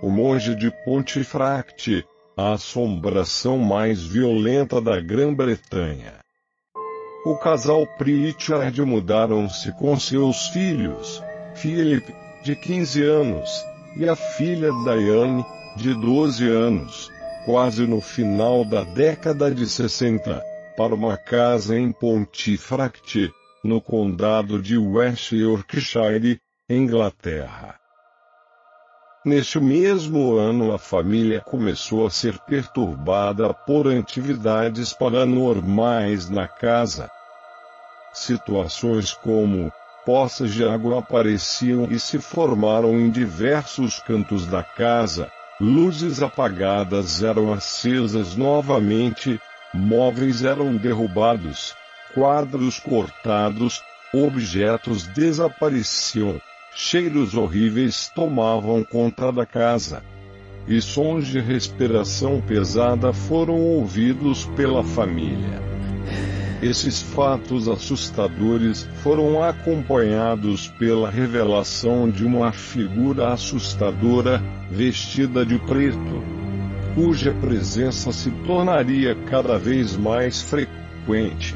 o monge de Pontefract, a assombração mais violenta da Grã-Bretanha. O casal Pritchard mudaram-se com seus filhos, Philip, de 15 anos, e a filha Diane, de 12 anos, quase no final da década de 60, para uma casa em Pontefract, no condado de West Yorkshire, Inglaterra. Neste mesmo ano a família começou a ser perturbada por atividades paranormais na casa. Situações como poças de água apareciam e se formaram em diversos cantos da casa, luzes apagadas eram acesas novamente, móveis eram derrubados, quadros cortados, objetos desapareciam, cheiros horríveis tomavam conta da casa. E sons de respiração pesada foram ouvidos pela família. Esses fatos assustadores foram acompanhados pela revelação de uma figura assustadora, vestida de preto, cuja presença se tornaria cada vez mais frequente.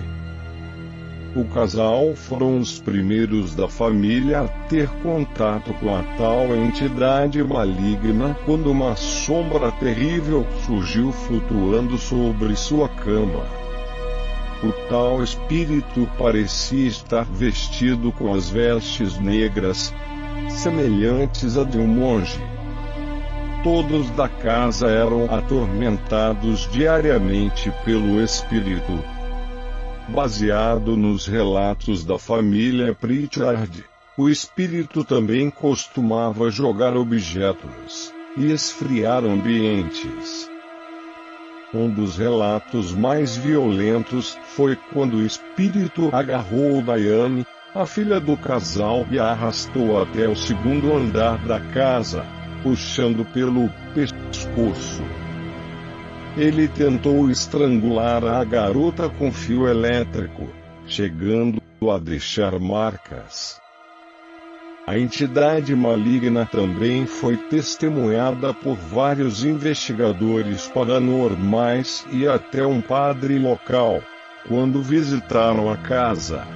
O casal foram os primeiros da família a ter contato com a tal entidade maligna quando uma sombra terrível surgiu flutuando sobre sua cama. O tal espírito parecia estar vestido com as vestes negras, semelhantes a de um monge. Todos da casa eram atormentados diariamente pelo espírito. Baseado nos relatos da família Pritchard, o espírito também costumava jogar objetos e esfriar ambientes. Um dos relatos mais violentos foi quando o espírito agarrou Diane, a filha do casal, e a arrastou até o segundo andar da casa, puxando pelo pescoço. Ele tentou estrangular a garota com fio elétrico, chegando a deixar marcas. A entidade maligna também foi testemunhada por vários investigadores paranormais e até um padre local, quando visitaram a casa.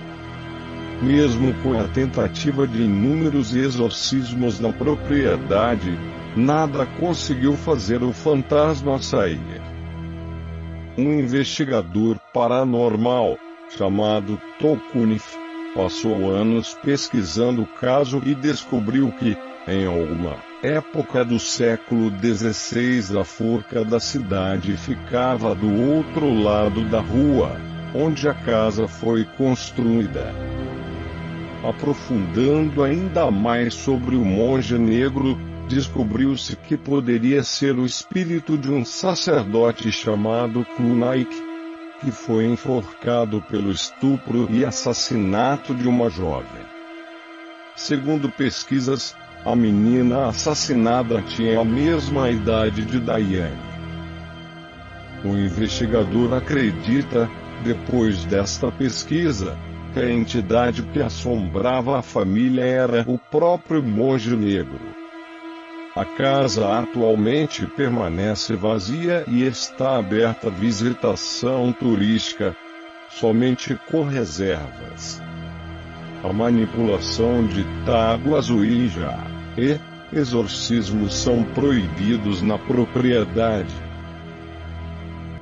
Mesmo com a tentativa de inúmeros exorcismos na propriedade, nada conseguiu fazer o fantasma sair. Um investigador paranormal, chamado Tokunif, passou anos pesquisando o caso e descobriu que, em alguma época do século XVI, a forca da cidade ficava do outro lado da rua, onde a casa foi construída. Aprofundando ainda mais sobre o monge negro, descobriu-se que poderia ser o espírito de um sacerdote chamado Klunaik, que foi enforcado pelo estupro e assassinato de uma jovem. Segundo pesquisas, a menina assassinada tinha a mesma idade de Diane. O investigador acredita, depois desta pesquisa, que a entidade que assombrava a família era o próprio monge negro. A casa atualmente permanece vazia e está aberta à visitação turística, somente com reservas. A manipulação de tábuas Ouija e exorcismos são proibidos na propriedade.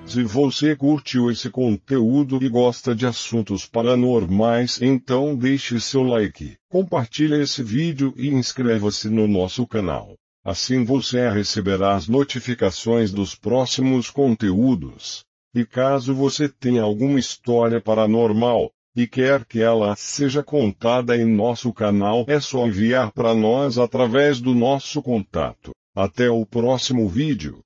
Se você curtiu esse conteúdo e gosta de assuntos paranormais, então deixe seu like, compartilhe esse vídeo e inscreva-se no nosso canal. Assim você receberá as notificações dos próximos conteúdos. E caso você tenha alguma história paranormal, e quer que ela seja contada em nosso canal, é só enviar para nós através do nosso contato. Até o próximo vídeo.